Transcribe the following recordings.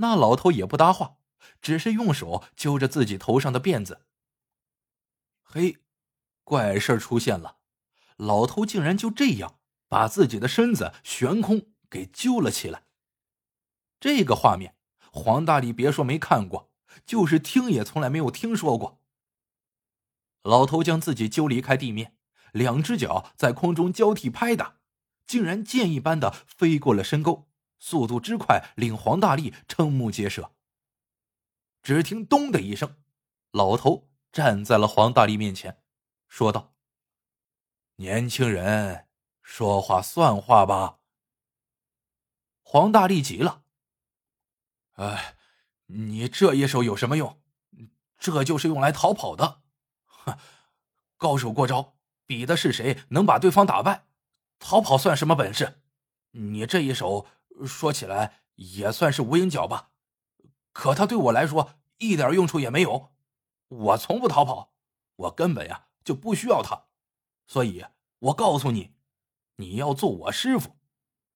那老头也不搭话，只是用手揪着自己头上的辫子。嘿，怪事出现了，老头竟然就这样把自己的身子悬空给揪了起来。这个画面，黄大力别说没看过，就是听也从来没有听说过。老头将自己揪离开地面，两只脚在空中交替拍打，竟然箭一般的飞过了深沟，速度之快令黄大力瞠目结舌。只听“咚”的一声，老头站在了黄大力面前，说道：“年轻人，说话算话吧。”黄大力急了。哎，你这一手有什么用？这就是用来逃跑的。哼，高手过招，比的是谁能把对方打败。逃跑算什么本事？你这一手说起来也算是无影脚吧，可他对我来说一点用处也没有。我从不逃跑，我根本呀就不需要他。所以，我告诉你，你要做我师傅，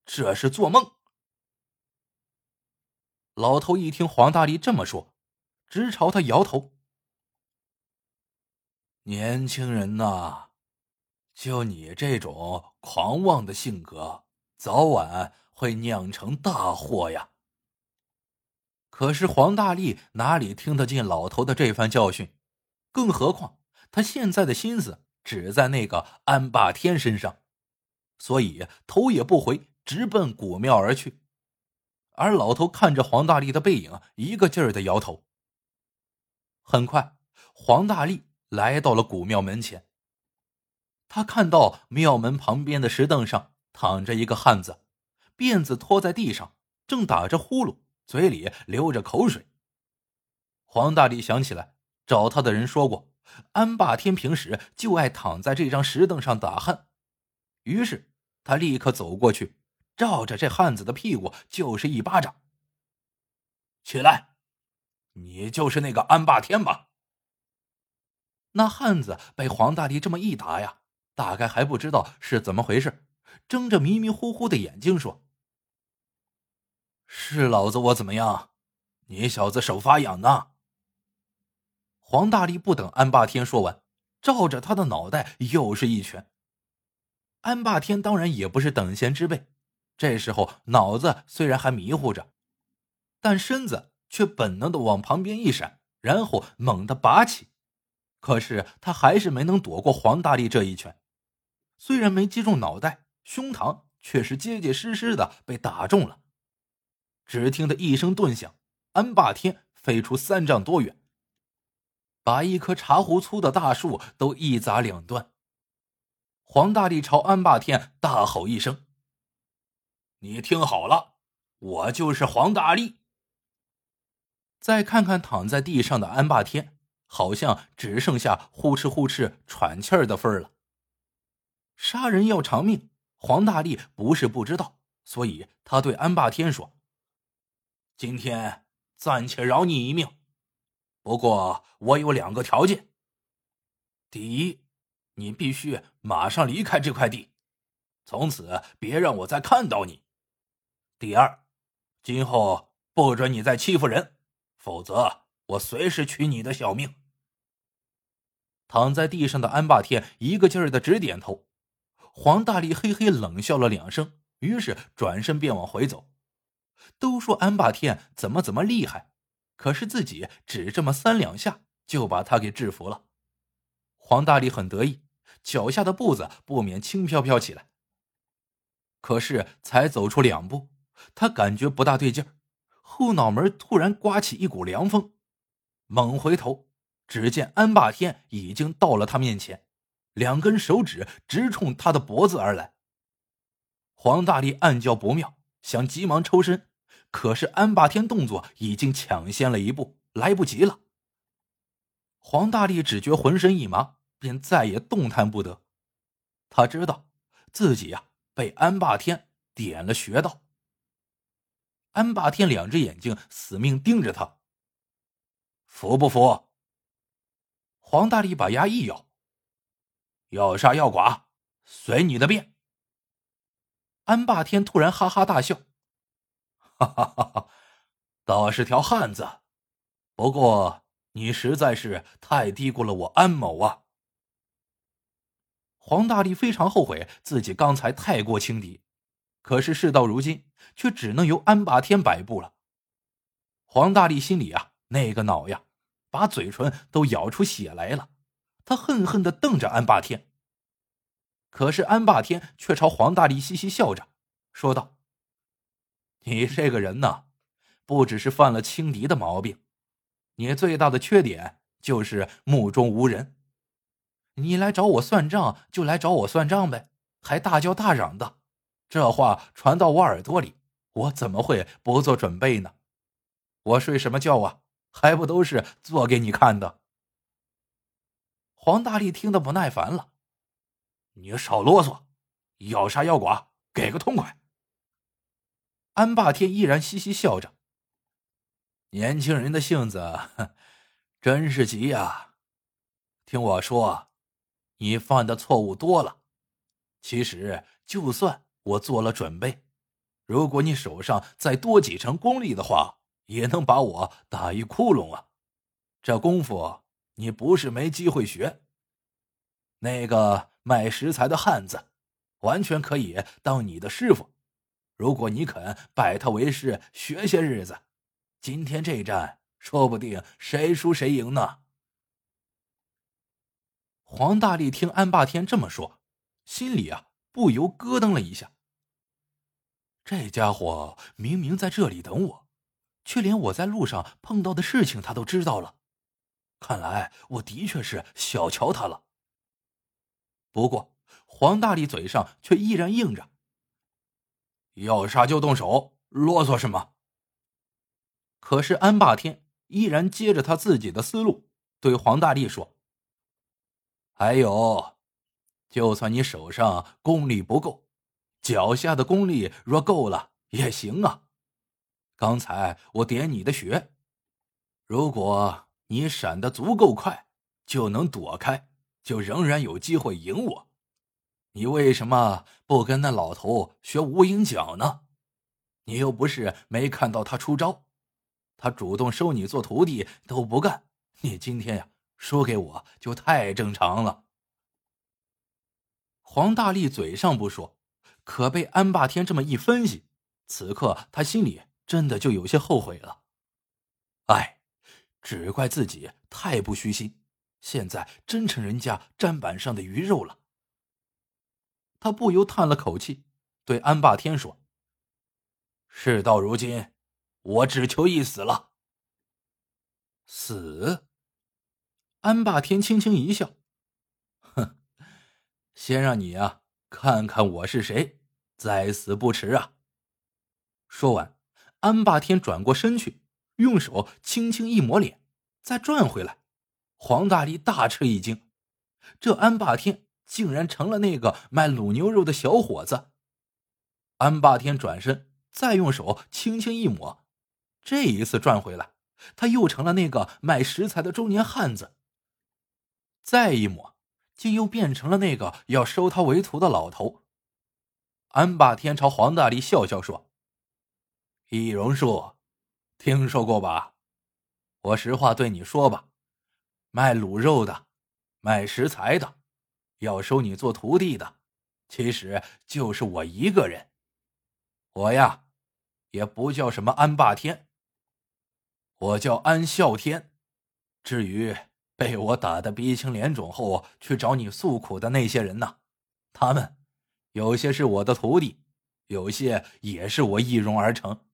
这是做梦。老头一听黄大力这么说，直朝他摇头。年轻人呐，就你这种狂妄的性格，早晚会酿成大祸呀。可是黄大力哪里听得进老头的这番教训？更何况他现在的心思只在那个安霸天身上，所以头也不回，直奔古庙而去。而老头看着黄大力的背影，一个劲儿的摇头。很快，黄大力来到了古庙门前。他看到庙门旁边的石凳上躺着一个汉子，辫子拖在地上，正打着呼噜，嘴里流着口水。黄大力想起来，找他的人说过，安霸天平时就爱躺在这张石凳上打鼾，于是他立刻走过去。照着这汉子的屁股就是一巴掌。起来，你就是那个安霸天吧？那汉子被黄大力这么一打呀，大概还不知道是怎么回事，睁着迷迷糊糊的眼睛说：“是老子我怎么样？你小子手发痒呢？”黄大力不等安霸天说完，照着他的脑袋又是一拳。安霸天当然也不是等闲之辈。这时候脑子虽然还迷糊着，但身子却本能的往旁边一闪，然后猛地拔起。可是他还是没能躲过黄大力这一拳，虽然没击中脑袋，胸膛却是结结实实的被打中了。只听得一声顿响，安霸天飞出三丈多远，把一棵茶壶粗的大树都一砸两断。黄大力朝安霸天大吼一声。你听好了，我就是黄大力。再看看躺在地上的安霸天，好像只剩下呼哧呼哧喘气儿的份儿了。杀人要偿命，黄大力不是不知道，所以他对安霸天说：“今天暂且饶你一命，不过我有两个条件。第一，你必须马上离开这块地，从此别让我再看到你。”第二，今后不准你再欺负人，否则我随时取你的小命。躺在地上的安霸天一个劲儿的直点头。黄大力嘿嘿冷笑了两声，于是转身便往回走。都说安霸天怎么怎么厉害，可是自己只这么三两下就把他给制服了。黄大力很得意，脚下的步子不免轻飘飘起来。可是才走出两步。他感觉不大对劲儿，后脑门突然刮起一股凉风，猛回头，只见安霸天已经到了他面前，两根手指直冲他的脖子而来。黄大力暗叫不妙，想急忙抽身，可是安霸天动作已经抢先了一步，来不及了。黄大力只觉浑身一麻，便再也动弹不得。他知道自己呀被安霸天点了穴道。安霸天两只眼睛死命盯着他，服不服？黄大力把牙一咬，要杀要剐，随你的便。安霸天突然哈哈大笑，哈哈哈哈！倒是条汉子。不过你实在是太低估了我安某啊！黄大力非常后悔自己刚才太过轻敌，可是事到如今，却只能由安霸天摆布了。黄大力心里啊，那个恼呀，把嘴唇都咬出血来了。他恨恨的瞪着安霸天。可是安霸天却朝黄大力嘻嘻笑着，说道：“你这个人呢，不只是犯了轻敌的毛病，你最大的缺点就是目中无人。”你来找我算账，就来找我算账呗，还大叫大嚷的，这话传到我耳朵里，我怎么会不做准备呢？我睡什么觉啊？还不都是做给你看的？黄大力听得不耐烦了，你少啰嗦，要杀要剐，给个痛快。安霸天依然嘻嘻笑着，年轻人的性子真是急呀，听我说。你犯的错误多了，其实就算我做了准备，如果你手上再多几成功力的话，也能把我打一窟窿啊！这功夫你不是没机会学。那个卖食材的汉子，完全可以当你的师傅。如果你肯拜他为师，学些日子，今天这一战说不定谁输谁赢呢。黄大力听安霸天这么说，心里啊不由咯噔了一下。这家伙明明在这里等我，却连我在路上碰到的事情他都知道了。看来我的确是小瞧他了。不过黄大力嘴上却依然硬着：“要杀就动手，啰嗦什么？”可是安霸天依然接着他自己的思路，对黄大力说。还有，就算你手上功力不够，脚下的功力若够了也行啊。刚才我点你的穴，如果你闪得足够快，就能躲开，就仍然有机会赢我。你为什么不跟那老头学无影脚呢？你又不是没看到他出招，他主动收你做徒弟都不干，你今天呀？输给我就太正常了。黄大力嘴上不说，可被安霸天这么一分析，此刻他心里真的就有些后悔了。哎，只怪自己太不虚心，现在真成人家砧板上的鱼肉了。他不由叹了口气，对安霸天说：“事到如今，我只求一死了。”死。安霸天轻轻一笑，哼，先让你啊看看我是谁，再死不迟啊！说完，安霸天转过身去，用手轻轻一抹脸，再转回来。黄大力大吃一惊，这安霸天竟然成了那个卖卤牛肉的小伙子。安霸天转身，再用手轻轻一抹，这一次转回来，他又成了那个卖食材的中年汉子。再一抹，竟又变成了那个要收他为徒的老头。安霸天朝黄大力笑笑说：“易容术，听说过吧？我实话对你说吧，卖卤肉的，卖食材的，要收你做徒弟的，其实就是我一个人。我呀，也不叫什么安霸天，我叫安啸天。至于……”被我打得鼻青脸肿后去找你诉苦的那些人呢？他们有些是我的徒弟，有些也是我易容而成。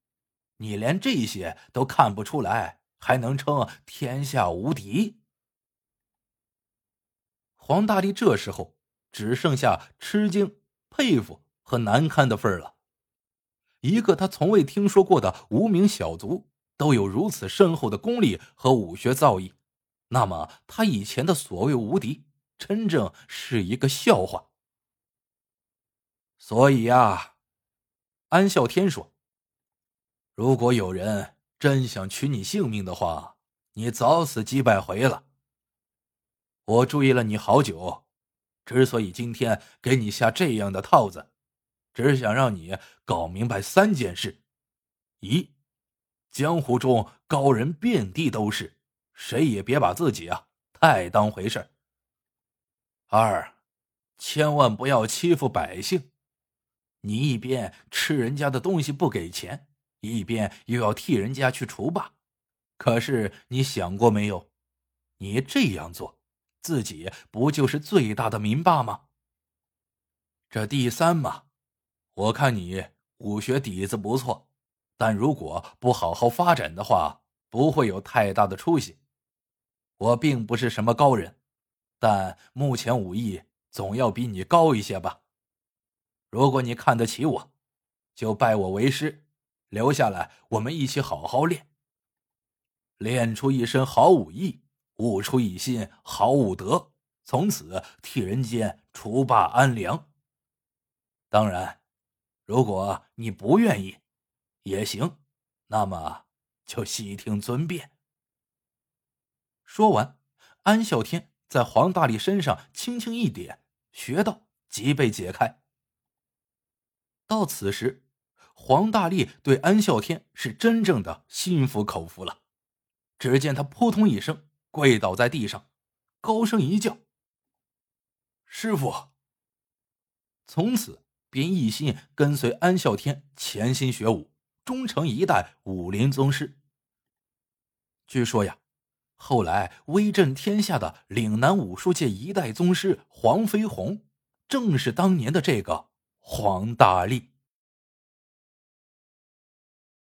你连这些都看不出来，还能称天下无敌？黄大力这时候只剩下吃惊、佩服和难堪的份了。一个他从未听说过的无名小卒，都有如此深厚的功力和武学造诣。那么，他以前的所谓无敌，真正是一个笑话。所以呀，安啸天说：“如果有人真想取你性命的话，你早死几百回了。我注意了你好久，之所以今天给你下这样的套子，只想让你搞明白三件事：一，江湖中高人遍地都是，谁也别把自己啊太当回事。二，千万不要欺负百姓。你一边吃人家的东西不给钱，一边又要替人家去除霸，可是你想过没有？你这样做，自己不就是最大的民霸吗？这第三嘛，我看你武学底子不错，但如果不好好发展的话，不会有太大的出息。我并不是什么高人，但目前武艺总要比你高一些吧。如果你看得起我，就拜我为师，留下来我们一起好好练，练出一身好武艺，悟出一心好武德，从此替人间除霸安良。当然，如果你不愿意，也行，那么就悉听尊便。说完，安啸天在黄大力身上轻轻一点，穴道即被解开。到此时，黄大力对安啸天是真正的心服口服了。只见他扑通一声跪倒在地上，高声一叫：“师傅！”从此便一心跟随安啸天潜心学武，终成一代武林宗师。据说呀，后来威震天下的岭南武术界一代宗师黄飞鸿，正是当年的这个。黄大力。